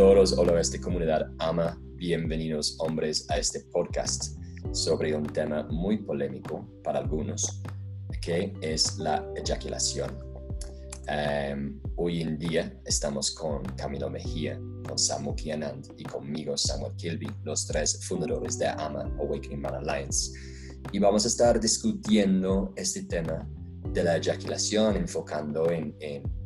Todos, hola esta comunidad ama, bienvenidos hombres a este podcast sobre un tema muy polémico para algunos, que es la eyaculación. Em, hoy en día estamos con Camilo Mejía, con Samu Kianand y conmigo Samuel Kilby, los tres fundadores de AMA Awakening Man Alliance. Y vamos a estar discutiendo este tema de la eyaculación, enfocando en, en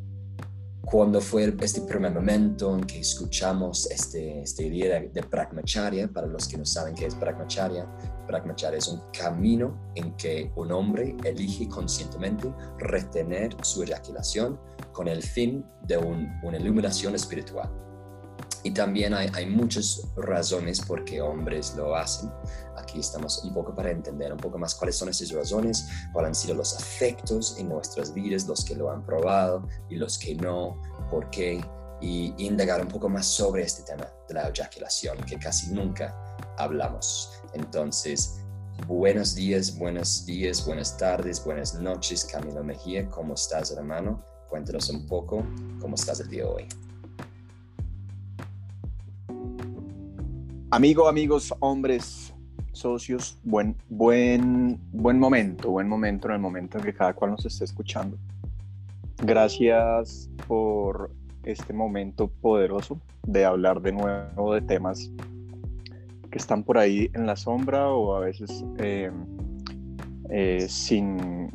cuando fue este primer momento en que escuchamos este, esta idea de, de Brahmacharya, para los que no saben qué es Brahmacharya, Brahmacharya es un camino en que un hombre elige conscientemente retener su eyaculación con el fin de una iluminación espiritual. Y también hay, hay, muchas razones por qué hombres lo hacen. Aquí estamos un poco para entender un poco más cuáles son esas razones, cuáles han sido los efectos en nuestras vidas, los que lo han probado y los que no, por qué, y indagar un poco más sobre este tema de la eyaculación, que casi nunca hablamos. Entonces, buenos días, buenos días, buenas tardes, buenas noches, Camilo Mejía, ¿cómo estás, hermano? Cuéntanos un poco cómo estás el día de hoy. Amigo, amigos, hombres, socios, buen, buen, buen momento, buen momento en el momento en que cada cual nos esté escuchando. Gracias por este momento poderoso de hablar de nuevo de temas que están por ahí en la sombra o a veces eh, eh, sin,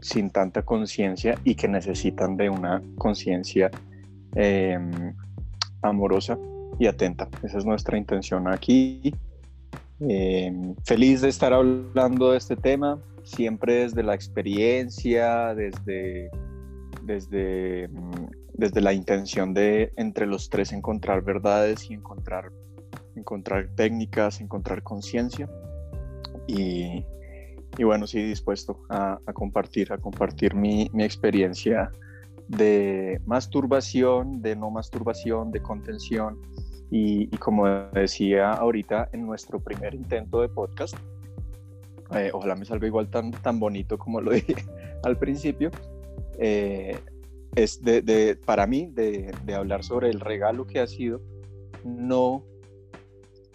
sin tanta conciencia y que necesitan de una conciencia eh, amorosa y atenta. Esa es nuestra intención aquí. Eh, feliz de estar hablando de este tema, siempre desde la experiencia, desde, desde, mm, desde la intención de entre los tres encontrar verdades y encontrar, encontrar técnicas, encontrar conciencia. Y, y, bueno, sí, dispuesto a, a compartir, a compartir mi, mi experiencia de masturbación, de no masturbación, de contención, y, como decía ahorita en nuestro primer intento de podcast, eh, ojalá me salga igual tan, tan bonito como lo dije al principio, eh, es de, para mí de, de, hablar sobre el regalo que ha sido no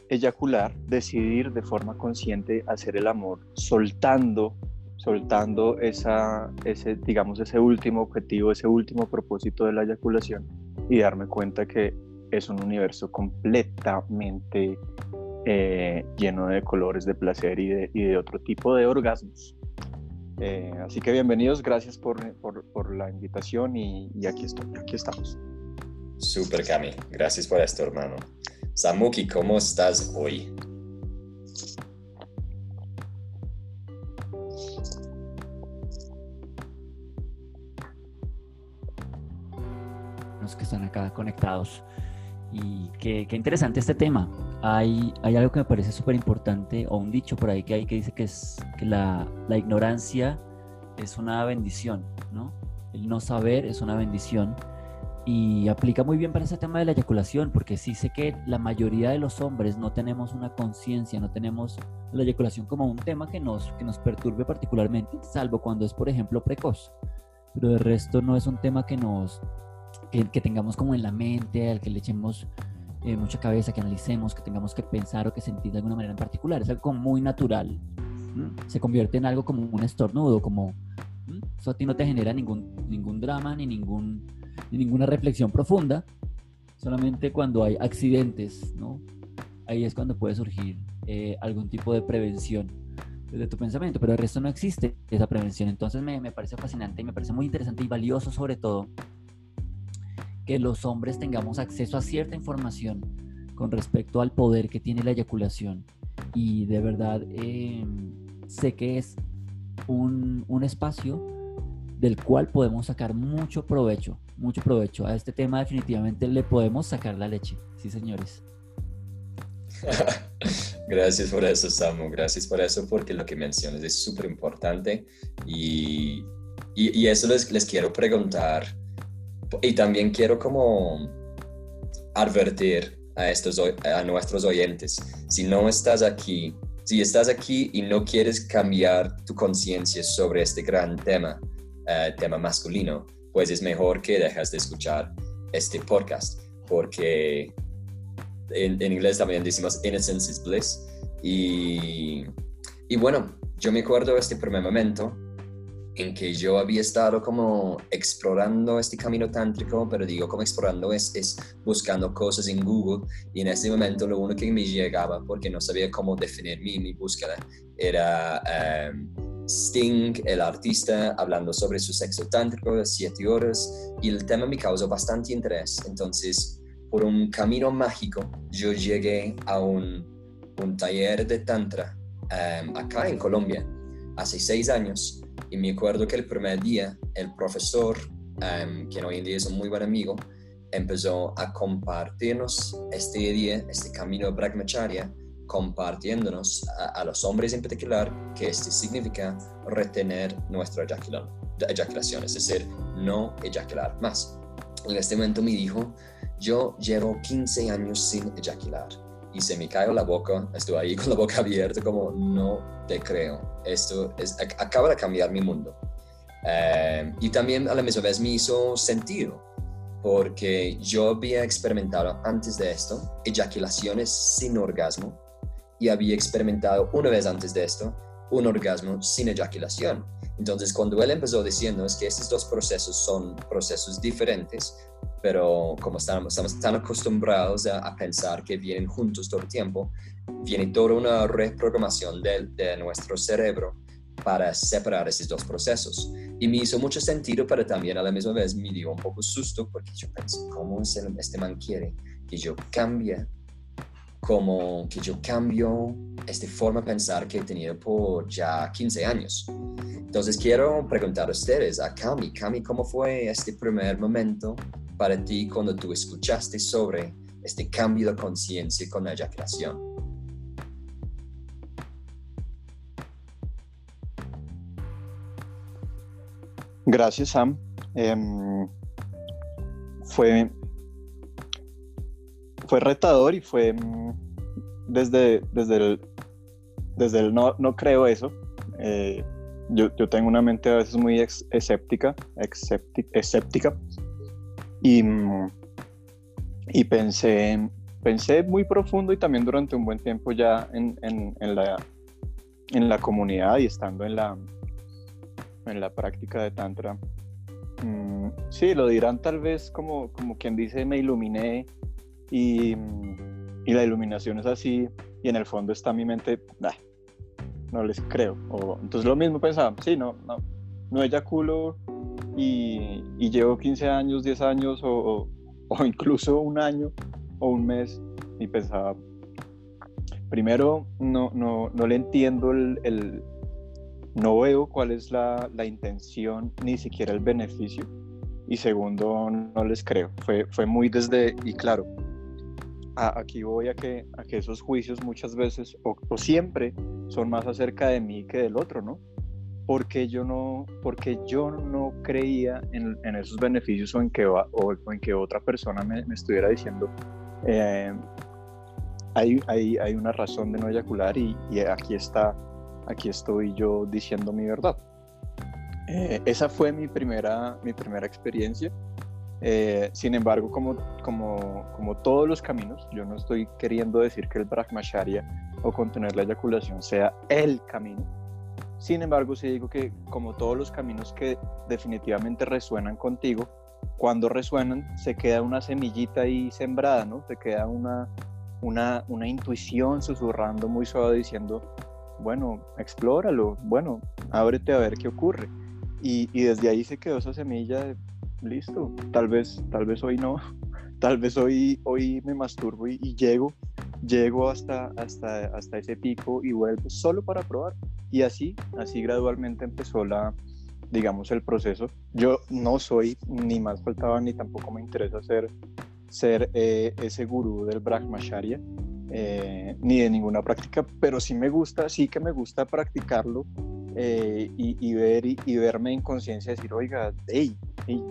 eyacular, decidir de forma consciente hacer el amor, soltando, soltando esa, ese, digamos, ese último objetivo, ese último propósito de la eyaculación y darme cuenta que es un universo completamente eh, lleno de colores, de placer y de, y de otro tipo de orgasmos. Eh, así que bienvenidos, gracias por, por, por la invitación y, y, aquí, estoy, aquí estamos. Super Cami, gracias por esto hermano. Samuki, ¿cómo estás hoy? Los que están acá conectados. Y qué, qué interesante este tema. Hay, hay algo que me parece súper importante, o un dicho por ahí que hay que dice que, es, que la, la ignorancia es una bendición, ¿no? El no saber es una bendición y aplica muy bien para ese tema de la eyaculación, porque sí sé que la mayoría de los hombres no tenemos una conciencia, no tenemos la eyaculación como un tema que nos, que nos perturbe particularmente, salvo cuando es, por ejemplo, precoz. Pero de resto no es un tema que nos, que, que, tengamos como en la mente, al que le echemos eh, mucha cabeza, que analicemos, que tengamos que pensar o que sentir de alguna manera en particular. Es algo muy natural. Se convierte en algo como un estornudo, como... Eso a ti no te genera ningún, ningún drama ni, ningún, ni ninguna reflexión profunda. Solamente cuando hay accidentes, ¿no? Ahí es cuando puede surgir eh, algún tipo de prevención de tu pensamiento, pero el resto no existe esa prevención. Entonces me, me parece fascinante y me parece muy interesante y valioso sobre todo que los hombres tengamos acceso a cierta información con respecto al poder que tiene la eyaculación. Y de verdad eh, sé que es un, un, espacio del cual podemos sacar mucho provecho, mucho provecho. A este tema definitivamente le podemos sacar la leche, sí señores. Gracias por eso, Samu. Gracias por eso, porque lo que mencionas es súper importante. Y, y, y, eso les, les quiero preguntar y también quiero como advertir a, estos, a nuestros oyentes, si no estás aquí, si estás aquí y no quieres cambiar tu conciencia sobre este gran tema, uh, tema masculino, pues es mejor que dejas de escuchar este podcast, porque en, inglés también decimos innocence is bliss. Y, y bueno, yo me acuerdo de este primer momento en que yo había estado como explorando este camino tántrico, pero digo como explorando es, es buscando cosas en Google y en ese momento lo único que me llegaba, porque no sabía cómo definir mi, mi búsqueda, era em, Sting, el artista, hablando sobre su sexo tántrico siete horas y el tema me causó bastante interés. Entonces, por un camino mágico, yo llegué a un, un taller de tantra em, acá en Colombia hace seis años y me acuerdo que el primer día el profesor, um, quien hoy en día es un muy buen amigo, empezó a compartirnos este día, este camino de Brahmacharya, compartiéndonos a, los hombres en particular que este significa retener nuestra eyaculación, es decir, no eyacular más. En este momento me dijo, yo llevo 15 años sin eyacular y se me cayó la boca, estuve ahí con la boca abierta como no te creo, esto es, acaba de cambiar mi mundo. Eh, y también a la misma vez me hizo sentido, porque yo había experimentado antes de esto eyaculaciones sin orgasmo y había experimentado una vez antes de esto un orgasmo sin eyaculación. Entonces, cuando él empezó diciendo es que estos dos procesos son procesos diferentes, pero como estamos, estamos tan acostumbrados a, pensar que vienen juntos todo el tiempo, viene toda una reprogramación de, de nuestro cerebro para separar esos dos procesos. Y me hizo mucho sentido, pero también a la misma vez me dio un poco susto porque yo pensé, ¿cómo este man quiere que yo cambie? Como que yo cambio esta forma de pensar que he tenido por ya 15 años. Entonces quiero preguntar a ustedes, a Cami, Cami, ¿cómo fue este primer momento para ti cuando tú escuchaste sobre este cambio de conciencia con la eyaculación? Gracias, Sam. Em, fue, fue retador y fue em, desde, desde el, desde el no, no creo eso. Eh, yo, yo, tengo una mente a veces muy escéptica, escéptica y, y pensé, pensé muy profundo y también durante un buen tiempo ya en, en, en, la, en la comunidad y estando en la, en la práctica de Tantra. Mm, sí, lo dirán tal vez como, como quien dice me iluminé y, y, la iluminación es así y en el fondo está mi mente, no les creo. O, entonces lo mismo pensaba, sí, no, no, no eyaculo y, llevo 15 años, 10 años o, incluso un año o un mes y pensaba, primero no, no, no le entiendo el, no veo cuál es la, la, intención ni siquiera el beneficio y segundo no les creo, fue, fue muy desde, y claro, aquí voy a que, a que esos juicios muchas veces o siempre son más acerca de mí que del otro, ¿no? Porque yo no, porque yo no creía en, en esos beneficios o en que, o, en que otra persona me, me estuviera diciendo, eh, hay, hay, hay, una razón de no eyacular y, y, aquí está, aquí estoy yo diciendo mi verdad. Eh, esa fue mi primera, mi primera experiencia. Eh, sin embargo, como, como, como todos los caminos, yo no estoy queriendo decir que el Brahmacharya o contener la eyaculación sea el camino, sin embargo, sí digo que como todos los caminos que definitivamente resuenan contigo, cuando resuenan se queda una semillita ahí sembrada, ¿no? Se queda una, una, una intuición susurrando muy suave diciendo, bueno, explóralo, bueno, ábrete a ver qué ocurre. Y, y desde ahí se quedó esa semilla de, listo, tal vez, tal vez hoy no, tal vez hoy, hoy me masturbo y, y llego, llego hasta, hasta, hasta ese pico y vuelvo solo para probar. Y así, así gradualmente empezó la, digamos, el proceso. Yo no soy, ni más faltaba, ni tampoco me interesa ser, ser eh, ese gurú del Brahmacharya, eh, ni de ninguna práctica, pero sí me gusta, sí que me gusta practicarlo eh, y, ver, y, verme en conciencia, decir, oiga, hey,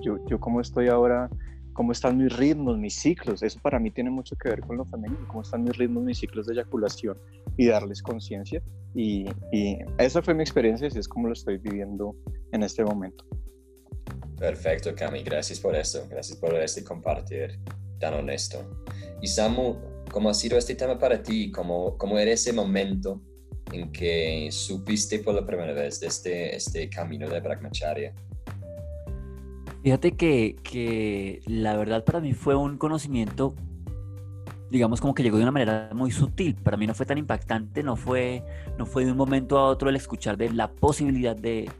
yo, yo cómo estoy ahora cómo están mis ritmos, mis ciclos. Eso para mí tiene mucho que ver con lo femenino, cómo están mis ritmos, mis ciclos de eyaculación y darles conciencia. Y, esa fue mi experiencia y es como lo estoy viviendo en este momento. Perfecto, Cami. Gracias por eso. Gracias por este compartir. tan honesto. Y Samu, ¿cómo ha sido este tema para ti? ¿Cómo, cómo era ese momento en que supiste por la primera vez de este, este camino de Brahmacharya? Fíjate que, que la verdad para mí fue un conocimiento digamos como que llegó de una manera muy sutil. Para mí no fue tan impactante, no fue, no fue de un momento a otro el escuchar de la posibilidad de,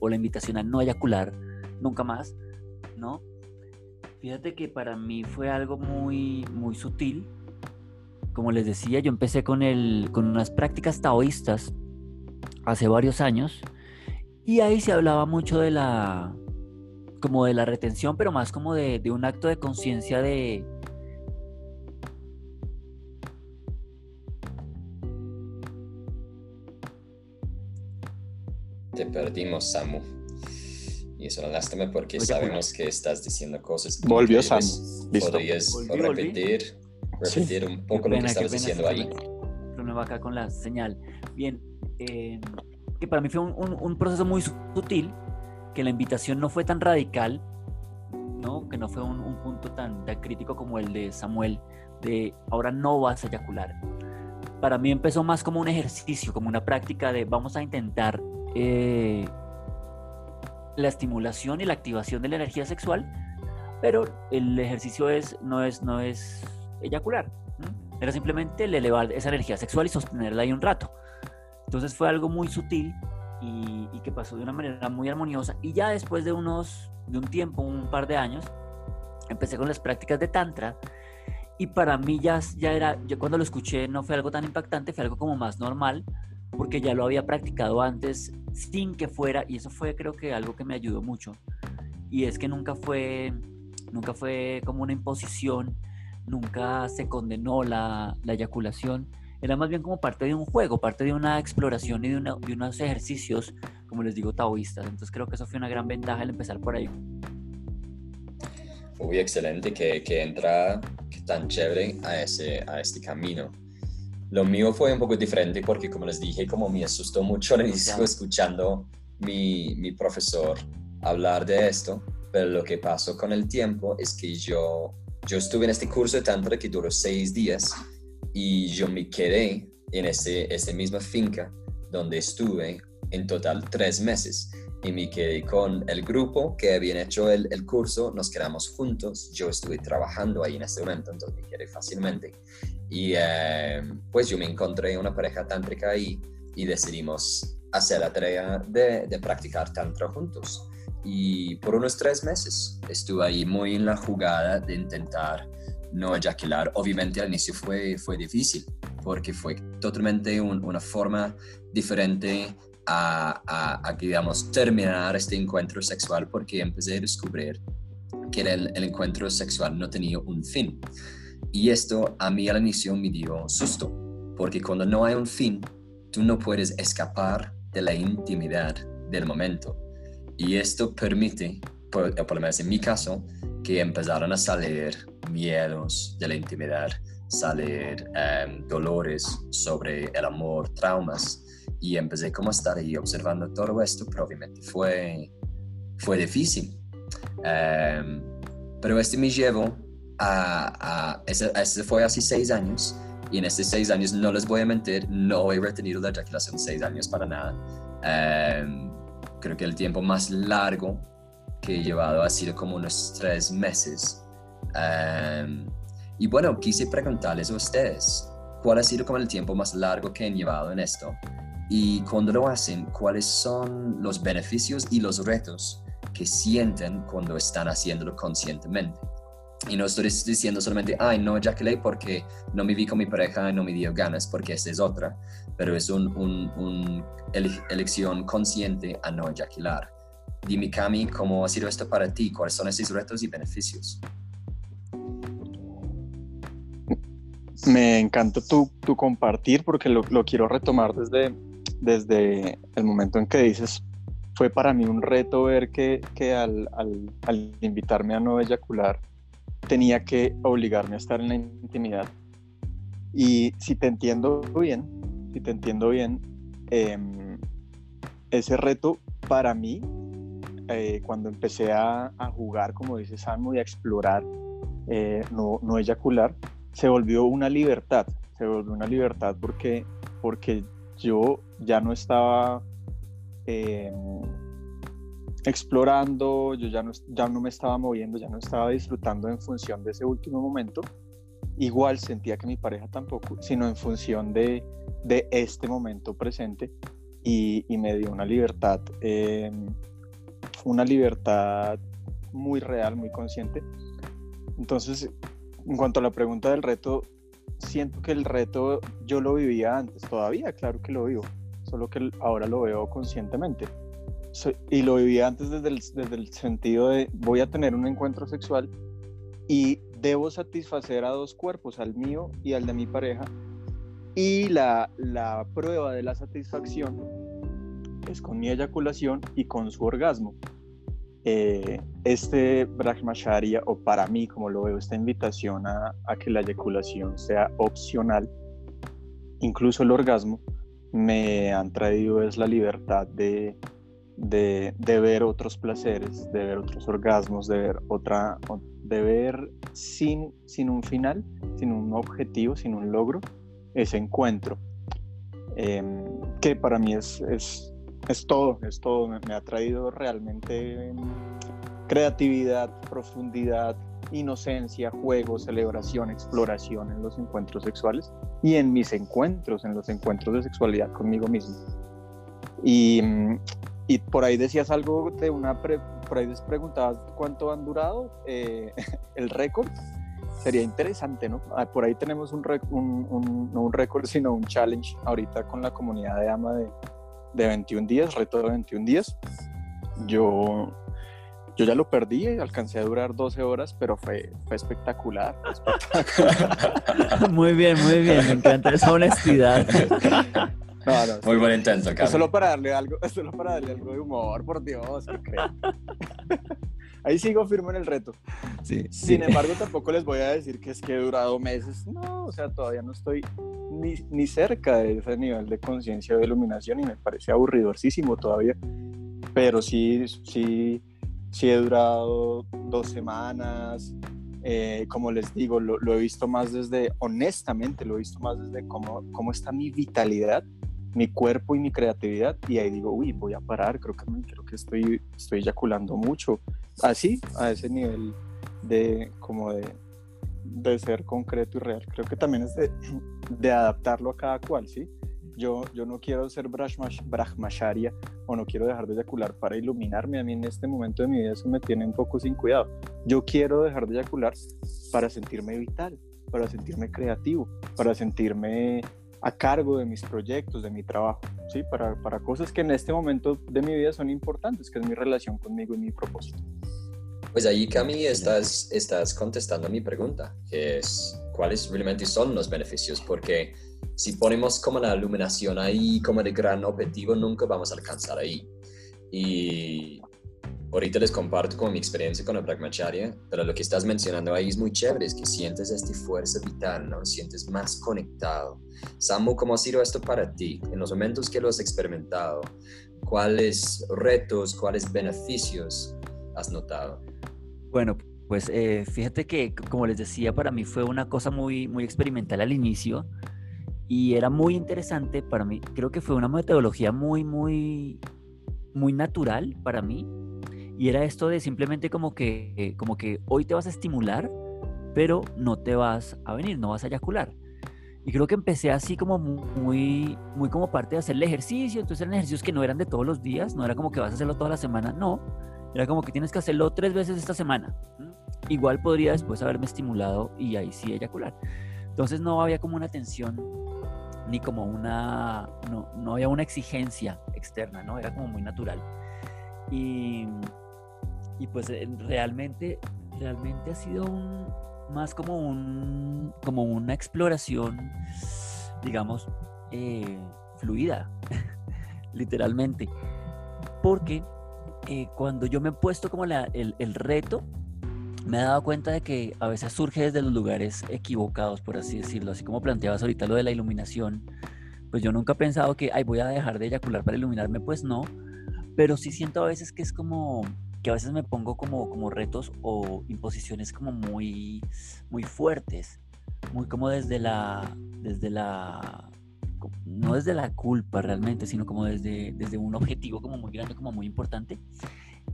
o la invitación a no eyacular nunca más, ¿no? Fíjate que para mí fue algo muy, muy sutil. Como les decía, yo empecé con, el, con unas prácticas taoístas hace varios años y ahí se hablaba mucho de la, como de la retención, pero más como de, de un acto de conciencia de, te perdimos, Samu. Y eso una lástima porque sabemos que estás diciendo cosas. Volvió Samu. Listo. ¿Podrías repetir, repetir un poco lo que estabas diciendo ahí? Problema acá con la señal. Bien, eh, que para mí fue un, un, proceso muy sutil, que la invitación no fue tan radical, ¿no? que no fue un, un punto tan, tan crítico como el de Samuel, de ahora no vas a eyacular. Para mí empezó más como un ejercicio, como una práctica de vamos a intentar eh, la estimulación y la activación de la energía sexual, pero el ejercicio es, no, es, no es eyacular. Era simplemente el elevar esa energía sexual y sostenerla ahí un rato. Entonces fue algo muy sutil y, que pasó de una manera muy armoniosa. Y ya después de unos, de un tiempo, un par de años, empecé con las prácticas de Tantra. Y para mí ya, ya era, yo cuando lo escuché no fue algo tan impactante, fue algo como más normal, porque ya lo había practicado antes sin que fuera, y eso fue creo que algo que me ayudó mucho, y es que nunca fue, nunca fue como una imposición, nunca se condenó la, la eyaculación, era más bien como parte de un juego, parte de una exploración y de, de unos ejercicios, como les digo, taoístas. Entonces creo que eso fue una gran ventaja el empezar por ahí. Uy, excelente que, que entra tan chévere a, ese, a este camino. Lo mío fue un poco diferente porque, como les dije, como me asustó mucho al inicio escuchando mi, mi profesor hablar de esto, pero lo que pasó con el tiempo es que yo, yo estuve en este curso de Tantra que duró seis días y yo me quedé en ese, ese misma finca donde estuve en total tres meses y me quedé con el grupo que habían hecho el, el, curso, nos quedamos juntos, yo estuve trabajando ahí en ese momento, entonces me quedé fácilmente. Y eh, pues yo me encontré una pareja tántrica ahí y decidimos hacer la tarea de, de, practicar tantra juntos. Y por unos tres meses estuve ahí muy en la jugada de intentar no eyacular. Obviamente al inicio fue, fue difícil porque fue totalmente un, una forma diferente a, a, digamos, terminar este encuentro sexual porque empecé a descubrir que el, encuentro sexual no tenía un fin. Y esto a mí al inicio me dio susto, porque cuando no hay un fin, tú no puedes escapar de la intimidad del momento. Y esto permite, por, por lo menos en mi caso, que empezaron a salir miedos de la intimidad, salir um, dolores sobre el amor, traumas y empecé como a estar ahí observando todo esto, pero obviamente fue, fue difícil. Um, pero este me llevó a, a ese, ese, fue hace seis años y en estos seis años no les voy a mentir, no he retenido la eyaculación seis años para nada. Um, creo que el tiempo más largo que he llevado ha sido como unos tres meses. Um, y bueno, quise preguntarles a ustedes, ¿cuál ha sido como el tiempo más largo que han llevado en esto? Y cuando lo hacen, ¿cuáles son los beneficios y los retos que sienten cuando están haciéndolo conscientemente? Y no estoy diciendo solamente, ay, no ejaculé porque no me vi con mi pareja y no me dio ganas, porque esa es otra, pero es una un, un elección consciente a no ejacular. Dime, Cami, ¿cómo ha sido esto para ti? ¿Cuáles son esos retos y beneficios? Me encanta tu, tu compartir porque lo, lo quiero retomar desde, desde el momento en que dices, fue para mí un reto ver que, que al, al, al, invitarme a no eyacular, tenía que obligarme a estar en la intimidad. Y si te entiendo bien, si te entiendo bien, eh, ese reto para mí, eh, cuando empecé a, a, jugar, como dice Samu, y a explorar eh, no, no eyacular, se volvió una libertad, se volvió una libertad porque, porque yo ya no estaba eh, explorando, yo ya no, ya no me estaba moviendo, ya no estaba disfrutando en función de ese último momento. Igual sentía que mi pareja tampoco, sino en función de, de este momento presente y, y, me dio una libertad, eh, una libertad muy real, muy consciente. Entonces, en cuanto a la pregunta del reto, siento que el reto yo lo vivía antes, todavía, claro que lo vivo, solo que ahora lo veo conscientemente. y lo vivía antes desde el, desde el sentido de voy a tener un encuentro sexual y debo satisfacer a dos cuerpos, al mío y al de mi pareja. Y la, la prueba de la satisfacción es con mi eyaculación y con su orgasmo. Eh, este Brahmacharya, o para mí, como lo veo, esta invitación a, a, que la eyaculación sea opcional, incluso el orgasmo, me han traído es la libertad de, de, de, ver otros placeres, de ver otros orgasmos, de ver otra, de ver sin, sin un final, sin un objetivo, sin un logro, ese encuentro, eh, que para mí es, es es todo, es todo. Me, ha traído realmente creatividad, profundidad, inocencia, juego, celebración, exploración en los encuentros sexuales y en mis encuentros, en los encuentros de sexualidad conmigo mismo. Y, y por ahí decías algo de una, por ahí preguntabas cuánto han durado eh, el récord. Sería interesante, ¿no? Ah, por ahí tenemos un, un, un no un récord, sino un challenge ahorita con la comunidad de AMA de, de 21 días, reto de 21 días. Yo, yo ya lo perdí, alcancé a durar 12 horas, pero fue, fue espectacular. muy bien, muy bien, me encanta esa honestidad. muy buen intento, Carlos. Solo para darle algo, solo para darle algo de humor, por Dios, Ahí sigo firme en el reto. Sí, Sin embargo, tampoco les voy a decir que es que he durado meses. No, o sea, todavía no estoy ni, ni cerca de ese nivel de conciencia o de iluminación y me parece aburridorcísimo todavía. Pero sí, sí, sí he durado dos semanas. Eh, como les digo, lo, lo, he visto más desde, honestamente, lo he visto más desde cómo, cómo está mi vitalidad mi cuerpo y mi creatividad y ahí digo, uy, voy a parar, creo que, creo que estoy, estoy eyaculando mucho. Así, a ese nivel de como de, de ser concreto y real. Creo que también es de, de adaptarlo a cada cual, ¿sí? Yo, yo no quiero ser brahmacharya o no quiero dejar de eyacular para iluminarme. A mí en este momento de mi vida eso me tiene un poco sin cuidado. Yo quiero dejar de eyacular para sentirme vital, para sentirme creativo, para sentirme a cargo de mis proyectos, de mi trabajo, ¿sí? Para, para cosas que en este momento de mi vida son importantes, que es mi relación conmigo y mi propósito. Pues ahí, Cami, estás, estás contestando a mi pregunta, que es cuáles realmente son los beneficios, porque si ponemos como la iluminación ahí como de gran objetivo, nunca vamos a alcanzar ahí. Y ahorita les comparto con mi experiencia con la Brahmacharya, pero lo que estás mencionando ahí es muy chévere, es que sientes esta fuerza vital, ¿no? Sientes más conectado. Samu, ¿cómo ha sido esto para ti? En los momentos que lo has experimentado, ¿cuáles retos, cuáles beneficios has notado? Bueno, pues eh, fíjate que, como les decía, para mí fue una cosa muy, muy experimental al inicio y era muy interesante para mí. Creo que fue una metodología muy, muy, muy natural para mí y era esto de simplemente como que, como que hoy te vas a estimular, pero no te vas a venir, no vas a eyacular. Y creo que empecé así como muy, muy como parte de hacer el ejercicio. Entonces eran ejercicios que no eran de todos los días, no era como que vas a hacerlo toda la semana, no. Era como que tienes que hacerlo tres veces esta semana. Igual podría después haberme estimulado y ahí sí eyacular. Entonces no había como una tensión ni como una, no, no había una exigencia externa, ¿no? Era como muy natural. Y, y pues eh, realmente, realmente ha sido un, más como, un, como una exploración, digamos, eh, fluida, literalmente. Porque eh, cuando yo me he puesto como la, el, el, reto, me he dado cuenta de que a veces surge desde los lugares equivocados, por así decirlo. Así como planteabas ahorita lo de la iluminación, pues yo nunca he pensado que, ay, voy a dejar de eyacular para iluminarme, pues no. Pero sí siento a veces que es como que a veces me pongo como, como retos o imposiciones como muy, muy fuertes, muy como desde la, desde la, no desde la culpa realmente, sino como desde, desde un objetivo como muy grande, como muy importante.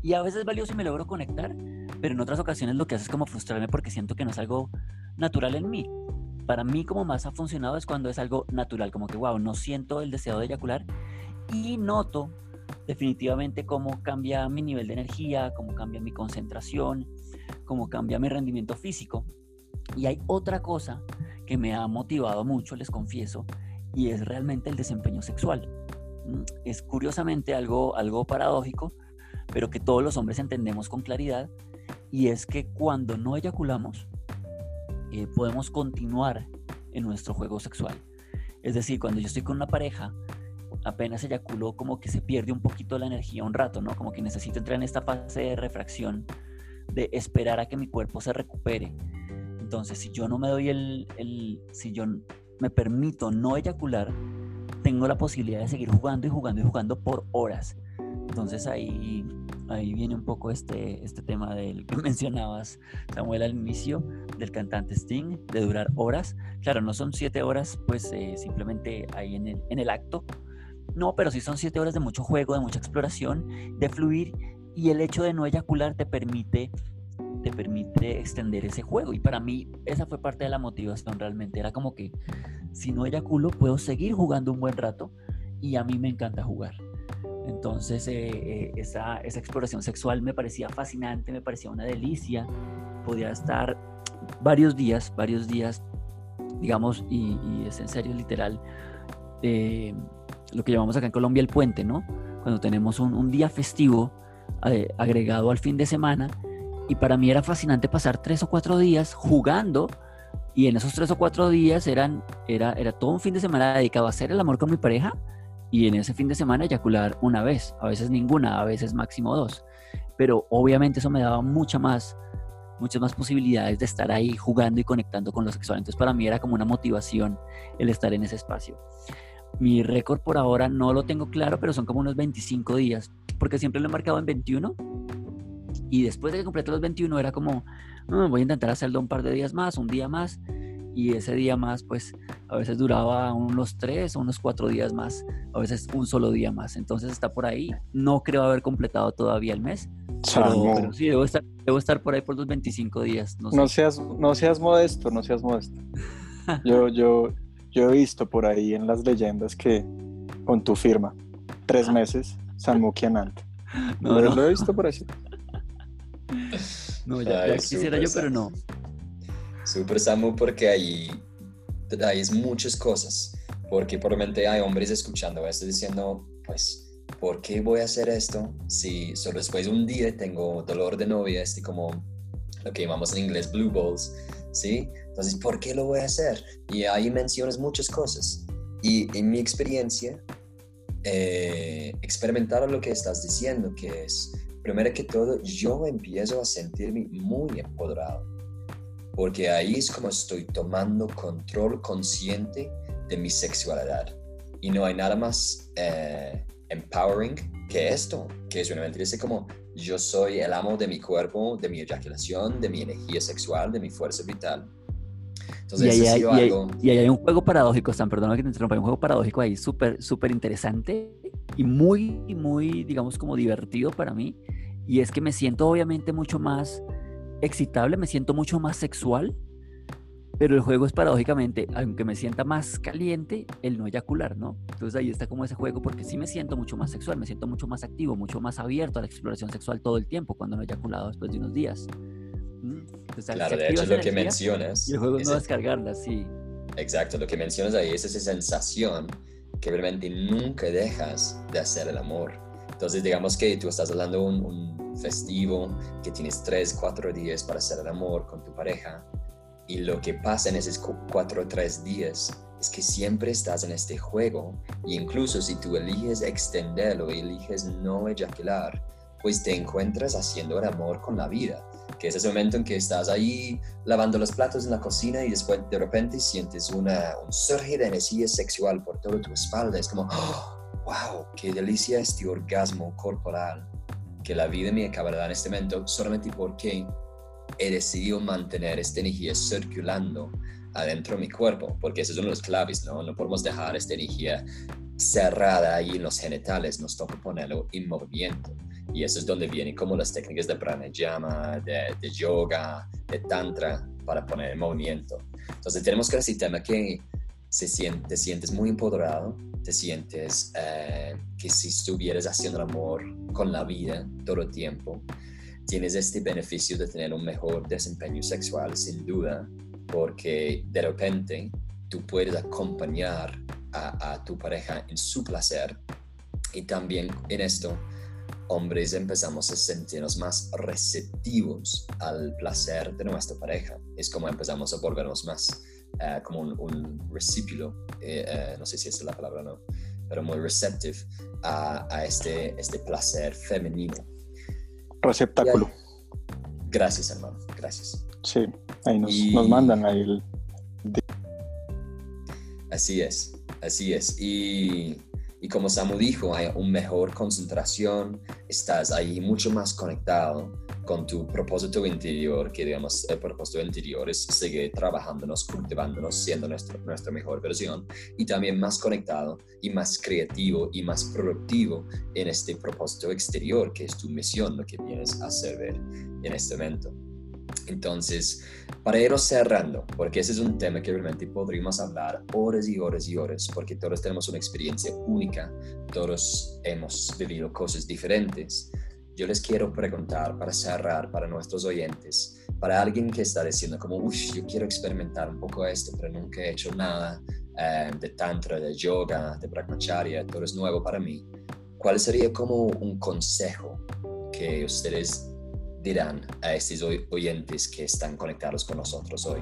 Y a veces es valioso y me logro conectar, pero en otras ocasiones lo que hace es como frustrarme porque siento que no es algo natural en mí. Para mí como más ha funcionado es cuando es algo natural, como que, wow, no siento el deseo de eyacular y noto definitivamente cómo cambia mi nivel de energía, cómo cambia mi concentración, cómo cambia mi rendimiento físico. Y hay otra cosa que me ha motivado mucho, les confieso, y es realmente el desempeño sexual. Mm, es curiosamente algo, algo paradójico, pero que todos los hombres entendemos con claridad, y es que cuando no eyaculamos, eh, podemos continuar en nuestro juego sexual. Es decir, cuando yo estoy con una pareja, apenas eyaculo, como que se pierde un poquito la energía un rato, ¿no? Como que necesito entrar en esta fase de refracción, de esperar a que mi cuerpo se recupere. Entonces, si yo no me doy el, el si yo me permito no eyacular, tengo la posibilidad de seguir jugando y jugando y jugando por horas. Entonces ahí, ahí viene un poco este, este tema del que mencionabas, Samuel, al inicio, del cantante Sting, de durar horas. Claro, no son siete horas, pues eh, simplemente ahí en el, en el acto. No, pero sí son siete horas de mucho juego, de mucha exploración, de fluir, y el hecho de no eyacular te permite te permite extender ese juego. Y para mí esa fue parte de la motivación realmente. Era como que si no eyaculo puedo seguir jugando un buen rato y a mí me encanta jugar. Entonces eh, eh, esa, esa, exploración sexual me parecía fascinante, me parecía una delicia. Podía estar varios días, varios días, digamos, y, es en serio literal, eh, lo que llamamos acá en Colombia el puente, ¿no? Cuando tenemos un, un día festivo agregado al fin de semana y para mí era fascinante pasar tres o cuatro días jugando y en esos tres o cuatro días eran, era, era todo un fin de semana dedicado a hacer el amor con mi pareja y en ese fin de semana eyacular una vez, a veces ninguna, a veces máximo dos. Pero obviamente eso me daba mucha más, muchas más posibilidades de estar ahí jugando y conectando con lo sexual. Entonces para mí era como una motivación el estar en ese espacio. Mi récord por ahora no lo tengo claro, pero son como unos 25 días, porque siempre lo he marcado en 21 y después de que completé los 21 era como, ah, voy a intentar hacerlo un par de días más, un día más. Y ese día más, pues a veces duraba unos tres o unos cuatro días más, a veces un solo día más. Entonces está por ahí. No creo haber completado todavía el mes. Pero, sí, debo estar, debo estar por ahí por los 25 días. No, seas, no seas modesto, no seas modesto. yo, yo, yo he visto por ahí en las leyendas que con tu firma, tres meses, San Mukianant. No, no, lo he visto por ahí. No, ya, quisiera yo, pero no. Super Samu, porque hay, hay muchas cosas. Porque probablemente hay hombres escuchando esto diciendo, pues, ¿por qué voy a hacer esto si solo después de un día tengo dolor de novia, este como lo que llamamos en inglés blue balls, ¿sí? Entonces, ¿por qué lo voy a hacer? Y ahí mencionas muchas cosas. Y en mi experiencia, eh, experimentar lo que estás diciendo, que es primero que todo, yo empiezo a sentirme muy empoderado, porque ahí es como estoy tomando control consciente de mi sexualidad. Y no hay nada más eh, empowering que esto, que es una mentira. como yo soy el amo de mi cuerpo, de mi eyaculación, de mi energía sexual, de mi fuerza vital. Entonces, y, ahí, y, hay un juego paradójico, Stan, perdona que te interrumpa, hay un juego paradójico ahí súper, súper interesante y muy, muy, digamos, como divertido para mí. Y es que me siento obviamente mucho más excitable, me siento mucho más sexual, pero el juego es paradójicamente, aunque me sienta más caliente, el no eyacular, ¿no? Entonces ahí está como ese juego, porque sí me siento mucho más sexual, me siento mucho más activo, mucho más abierto a la exploración sexual todo el tiempo cuando no he eyaculado después de unos días. claro, de hecho lo que mencionas... Y el juego es no descargarla, sí. Exacto, lo que mencionas ahí es esa sensación que realmente nunca dejas de hacer el amor. Entonces, digamos que tú estás hablando un, un festivo, que tienes tres, cuatro días para hacer el amor con tu pareja, y lo que pasa en esos cuatro o tres días es que siempre estás en este juego, y incluso si tú eliges extenderlo y eliges no eyacular, pues te encuentras haciendo el amor con la vida, que es ese momento en que estás ahí lavando los platos en la cocina y después de repente sientes una, un surge de energía sexual por toda tu espalda. Es como, ¡Oh! wow, qué delicia este orgasmo corporal. que la vida me acaba de dar en este momento solamente porque he decidido mantener esta energía circulando adentro de mi cuerpo, porque ese es uno de los claves, ¿no? No podemos dejar esta energía cerrada ahí en los genitales, nos toca ponerlo en movimiento. Y eso es donde vienen como las técnicas de pranayama, de, de yoga, de tantra, para poner en movimiento. Entonces tenemos que el sistema que se siente, te sientes muy empoderado, te sientes eh, que si estuvieras haciendo el amor con la vida todo el tiempo, tienes este beneficio de tener un mejor desempeño sexual, sin duda, porque de repente tú puedes acompañar a, a tu pareja en su placer y también en esto hombres empezamos a sentirnos más receptivos al placer de nuestra pareja. Es como empezamos a volvernos más uh, como un, un recípilo, eh, uh, no sé si es la palabra o no, pero muy receptive a, a, este, este placer femenino. Receptáculo. gracias, hermano, gracias. Sí, ahí nos, y... nos mandan ahí el... Así es, así es. Y y como Samu dijo, hay una mejor concentración, estás ahí mucho más conectado con tu propósito interior, que digamos, el propósito interior es seguir trabajándonos, cultivándonos, siendo nuestro, nuestra mejor versión, y también más conectado y más creativo y más productivo en este propósito exterior, que es tu misión, lo que vienes a servir en este momento. Entonces, para ir cerrando, porque ese es un tema que realmente podríamos hablar horas y horas y horas, porque todos tenemos una experiencia única, todos hemos vivido cosas diferentes. Yo les quiero preguntar para cerrar para nuestros oyentes, para alguien que está diciendo como, uff, yo quiero experimentar un poco esto, pero nunca he hecho nada eh, de tantra, de yoga, de brahmacharya, todo es nuevo para mí. ¿Cuál sería como un consejo que ustedes dirán a estos oyentes que están conectados con nosotros hoy?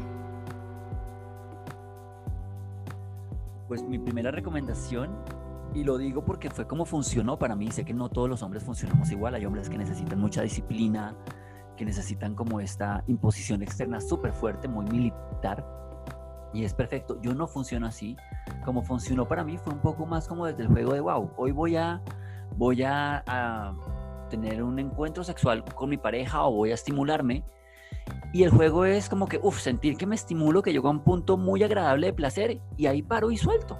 Pues mi primera recomendación, y lo digo porque fue como funcionó para mí, sé que no todos los hombres funcionamos igual, hay hombres que necesitan mucha disciplina, que necesitan como esta imposición externa súper fuerte, muy militar, y es perfecto. Yo no funciono así. Como funcionó para mí fue un poco más como desde el juego de wow, hoy voy a, voy a, a tener un encuentro sexual con mi pareja o voy a estimularme. Y el juego es como que, uff, sentir que me estimulo, que llego a un punto muy agradable de placer y ahí paro y suelto.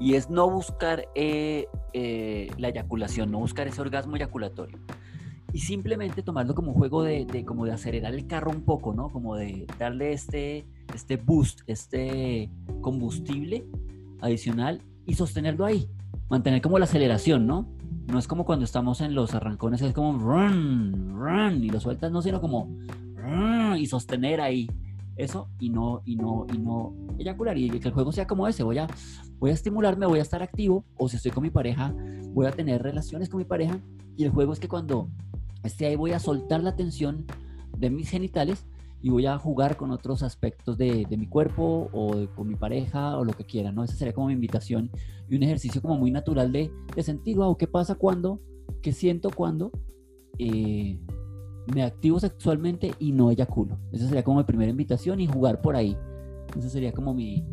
Y es no buscar eh, eh, la eyaculación, no buscar ese orgasmo eyaculatorio. Y simplemente tomarlo como un juego de, de, como de acelerar el carro un poco, ¿no? Como de darle este, este boost, este combustible adicional y sostenerlo ahí. Mantener como la aceleración, ¿no? No es como cuando estamos en los arrancones, es como run, run, y lo sueltas, no, sino como run, y sostener ahí eso y no, y no, y no eyacular. Y que el juego sea como ese, voy a, voy a estimularme, voy a estar activo, o si estoy con mi pareja, voy a tener relaciones con mi pareja. Y el juego es que cuando esté ahí voy a soltar la tensión de mis genitales y voy a jugar con otros aspectos de, de mi cuerpo o de, con mi pareja o lo que quiera, ¿no? Esa sería como mi invitación y un ejercicio como muy natural de, de sentir, wow, ¿qué pasa cuando, qué siento cuando eh, me activo sexualmente y no eyaculo? Esa sería como mi primera invitación y jugar por ahí. Esa sería como mi,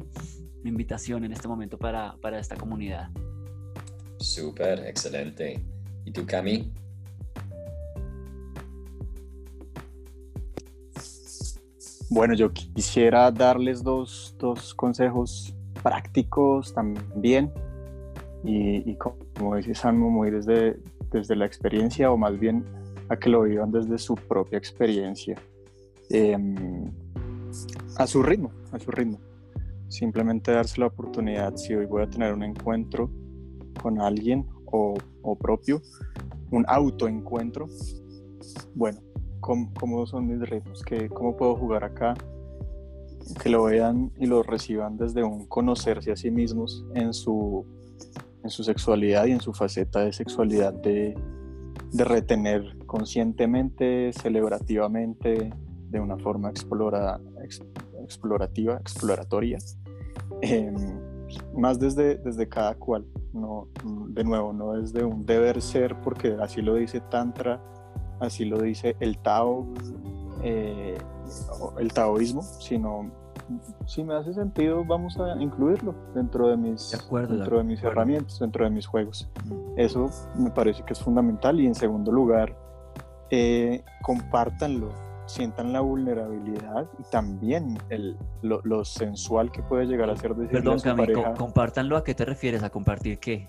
mi invitación en este momento para, para esta comunidad. Súper, excelente. ¿Y tú, Cami? Bueno, yo quisiera darles dos, dos consejos prácticos también y, como dice Sanmo, muy desde, desde la experiencia o más bien a que lo vivan desde su propia experiencia, eh, a su ritmo, a su ritmo. Simplemente darse la oportunidad, si hoy voy a tener un encuentro con alguien o, o propio, un autoencuentro, bueno, cómo, son mis ritmos, que, cómo puedo jugar acá, que lo vean y lo reciban desde un conocerse a sí mismos en su, en su sexualidad y en su faceta de sexualidad de, de retener conscientemente, celebrativamente, de una forma explora, explorativa, exploratoria, eh, más desde, desde cada cual, no, de nuevo, no desde un deber ser, porque así lo dice Tantra, así lo dice el Tao, eh, el taoísmo, sino si me hace sentido, vamos a incluirlo dentro de mis, dentro de, mis herramientas, dentro de mis juegos. Eso me parece que es fundamental. Y en segundo lugar, eh, compártanlo, sientan la vulnerabilidad y también el, lo, sensual que puede llegar a ser decirle Perdón, pareja. compártanlo, ¿a qué te refieres? ¿A compartir qué?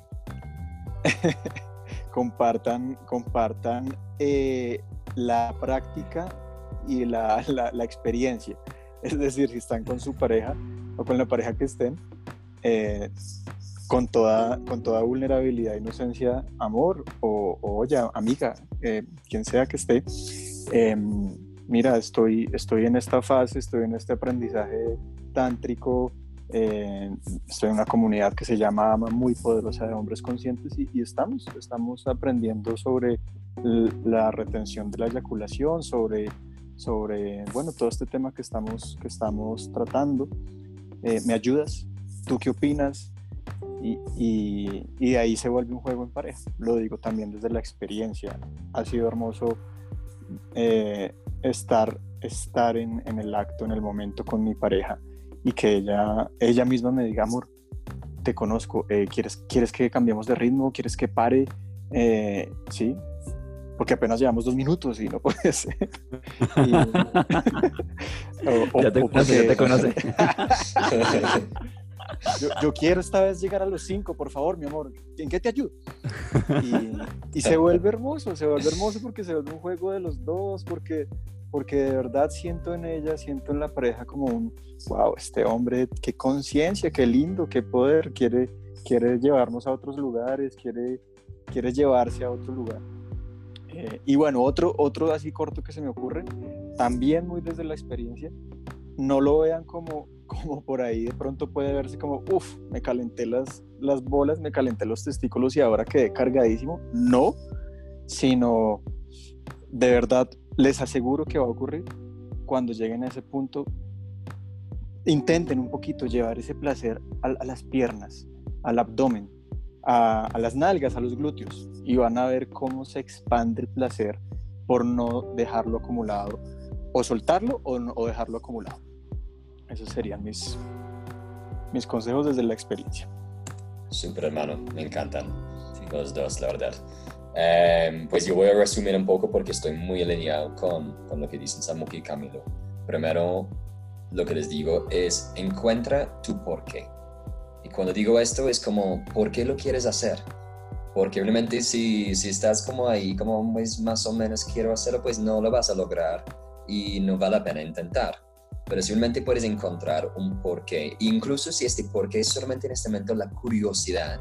compartan, compartan eh, la práctica y la, la, experiencia. Es decir, si están con su pareja o con la pareja que estén, eh, con, toda, con toda vulnerabilidad, inocencia, amor o, oye, amiga, eh, quien sea que esté, em, mira, estoy, estoy en esta fase, estoy en este aprendizaje tántrico, eh, estoy en una comunidad que se llama AMA, muy poderosa de hombres conscientes y, y estamos, estamos aprendiendo sobre la retención de la eyaculación, sobre sobre, bueno, todo este tema que estamos, que estamos tratando. Eh, ¿Me ayudas? ¿Tú qué opinas? Y, y, y, de ahí se vuelve un juego en pareja. Lo digo también desde la experiencia. Ha sido hermoso eh, estar, estar en, en, el acto, en el momento con mi pareja y que ella, ella misma me diga, amor, te conozco, eh, ¿quieres, ¿quieres que cambiemos de ritmo? ¿Quieres que pare? sí, porque apenas llevamos dos minutos y no puede ser. ya te conoce, yo, quiero esta vez llegar a los cinco, por favor, mi amor. ¿En qué te ayudo? Y, se vuelve hermoso, se vuelve hermoso porque se vuelve un juego de los dos, porque, porque de verdad siento en ella, siento en la pareja como un, wow, este hombre, qué conciencia, qué lindo, qué poder, quiere, quiere llevarnos a otros lugares, quiere, quiere llevarse a otro lugar. Eh, y bueno, otro, otro así corto que se me ocurre, también muy desde la experiencia, no lo vean como, como por ahí de pronto puede verse como, uff, me calenté las, las bolas, me calenté los testículos y ahora quedé cargadísimo. No, sino de verdad les aseguro que va a ocurrir cuando lleguen a ese punto. Intenten un poquito llevar ese placer a las piernas, al abdomen, a, las nalgas, a los glúteos, y van a ver cómo se expande el placer por no dejarlo acumulado, o soltarlo o, o dejarlo acumulado. Esos serían mis, mis consejos desde la experiencia. Súper hermano, me encantan los dos, la verdad. Em, pues yo voy a resumir un poco porque estoy muy alineado con, con lo que dicen Samuki y Camilo. Primero, lo que les digo es encuentra tu porqué y cuando digo esto es como, ¿por qué lo quieres hacer? Porque obviamente si, si estás como ahí, como pues más o menos quiero hacerlo, pues no lo vas a lograr y no vale la pena intentar. Pero simplemente puedes encontrar un porqué. Incluso si este porqué es solamente en este momento la curiosidad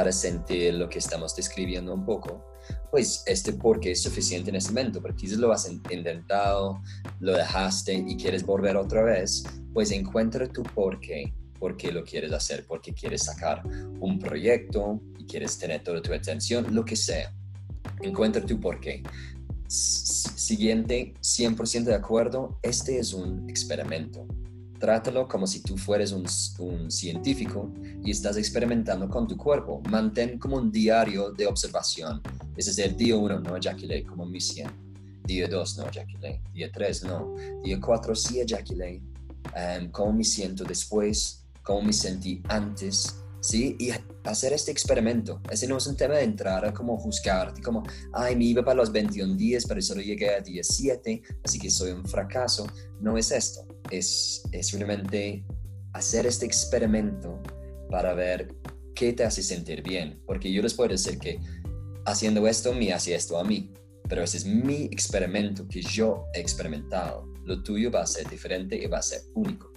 para sentir lo que estamos describiendo un poco, pues este porqué es suficiente en este momento, porque quizás lo has intentado, lo dejaste y quieres volver otra vez, pues encuentra tu porqué por qué lo quieres hacer, porque quieres sacar un proyecto y quieres tener toda tu atención, lo que sea. Encuentra tu por qué. Siguiente, 100% de acuerdo, este es un experimento. Trátalo como si tú fueras un, un, científico y estás experimentando con tu cuerpo. Mantén como un diario de observación. Ese es el día uno, no ejaculé como mi 100. Día 2, no ejaculé. Día 3, no. Día 4, sí ejaculé. Um, ¿Cómo me siento después? cómo me sentí antes, ¿sí? Y hacer este experimento. Ese no es un tema de entrar a como juzgarte, como, ay, me iba para los 21 días, pero solo llegué a 17, así que soy un fracaso. No es esto. Es, es simplemente hacer este experimento para ver qué te hace sentir bien. Porque yo les puedo decir que haciendo esto me hace esto a mí, pero ese es mi experimento que yo he experimentado. Lo tuyo va a ser diferente y va a ser único.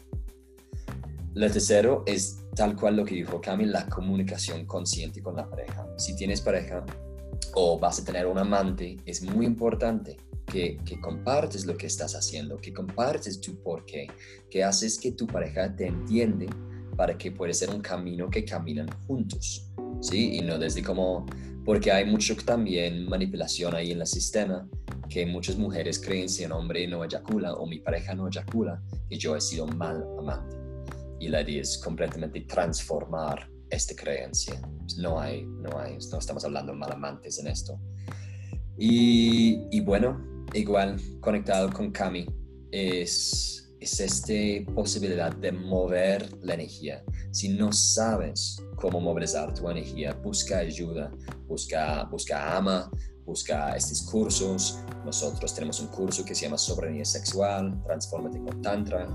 Lo tercero es tal cual lo que dijo Cami, la comunicación consciente con la pareja. Si tienes pareja o vas a tener un amante, es muy importante que, compartes lo que estás haciendo, que compartes tu porqué, que haces que tu pareja te entiende para que pueda ser un camino que caminan juntos, ¿sí? Y no desde como, porque hay mucho también manipulación ahí en el sistema, que muchas mujeres creen si un hombre no eyacula o mi pareja no eyacula, que yo he sido mal amante y la idea es completamente transformar esta creencia. No hay, no hay, no estamos hablando mal amantes en esto. Y, y bueno, igual conectado con Cami, es, es esta posibilidad de mover la energía. Si no sabes cómo movilizar tu energía, busca ayuda, busca, busca ama, busca estos cursos. Nosotros tenemos un curso que se llama Soberanía Sexual, Transformate con Tantra,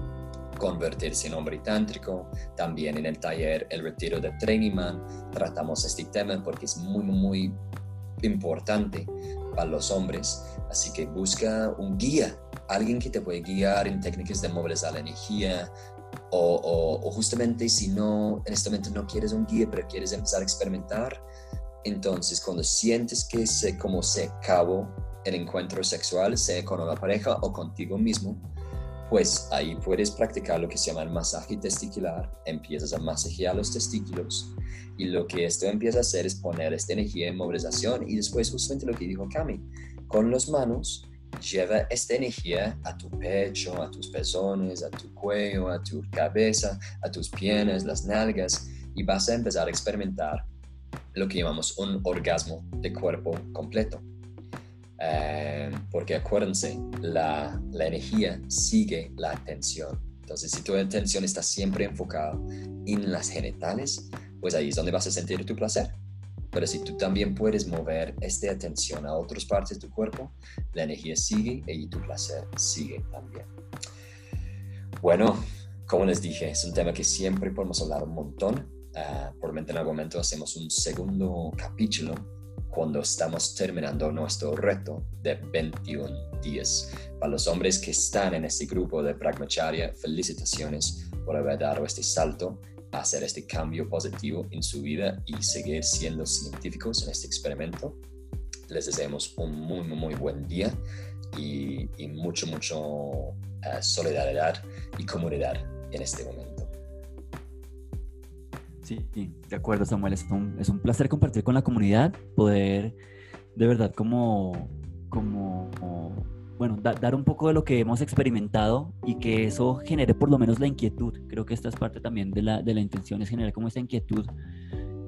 convertirse en hombre tántrico. También en el taller El Retiro de Training Man tratamos este tema porque es muy, muy importante para los hombres. Así que busca un guía, alguien que te puede guiar en técnicas de movilizar la energía. O, o, justamente si no, en este momento no quieres un guía, pero quieres empezar a experimentar, entonces cuando sientes que se, como se acabó el encuentro sexual, sea con una pareja o contigo mismo, pues ahí puedes practicar lo que se llama el masaje testicular, empiezas a masajear los testículos y lo que esto empieza a hacer es poner esta energía en movilización y después justamente lo que dijo Cami, con las manos lleva esta energía a tu pecho, a tus pezones, a tu cuello, a tu cabeza, a tus piernas, las nalgas y vas a empezar a experimentar lo que llamamos un orgasmo de cuerpo completo. Eh, porque acuérdense, la, la, energía sigue la atención. Entonces, si tu atención está siempre enfocada en las genitales, pues ahí es donde vas a sentir tu placer. Pero si tú también puedes mover esta atención a otras partes de tu cuerpo, la energía sigue y tu placer sigue también. Bueno, como les dije, es un tema que siempre podemos hablar un montón. Uh, probablemente en algún momento hacemos un segundo capítulo cuando estamos terminando nuestro reto de 21 días. Para los hombres que están en este grupo de Pragmacharya, felicitaciones por haber dado este salto hacer este cambio positivo en su vida y seguir siendo científicos en este experimento. Les deseamos un muy, muy buen día y, mucho, mucho uh, solidaridad y comunidad en este momento. Sí, de acuerdo, Samuel. Es un, es un placer compartir con la comunidad, poder de verdad como, como bueno, dar un poco de lo que hemos experimentado y que eso genere por lo menos la inquietud. Creo que esta es parte también de la, de la intención, es generar como esta inquietud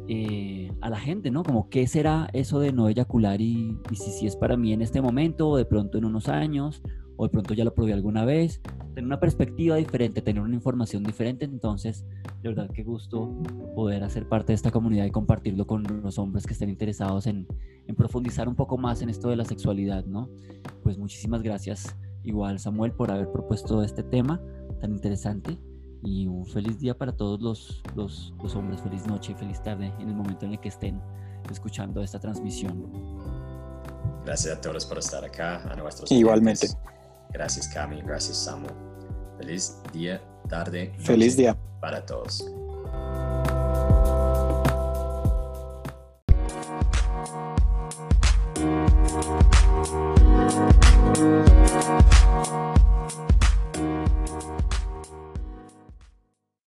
eh, a la gente, ¿no? Como qué será eso de no eyacular y, y si, si es para mí en este momento o de pronto en unos años o de pronto ya lo probé alguna vez, tener una perspectiva diferente, tener una información diferente, entonces de verdad qué gusto poder hacer parte de esta comunidad y compartirlo con los hombres que estén interesados en, en profundizar un poco más en esto de la sexualidad, ¿no? Pues muchísimas gracias igual Samuel por haber propuesto este tema tan interesante y un feliz día para todos los, los, los hombres, feliz noche, feliz tarde en el momento en el que estén escuchando esta transmisión. Gracias a todos por estar acá, a nuestros Igualmente. Gracias, Cami. Gracias, Samu. Feliz día, tarde. Feliz día. Para todos.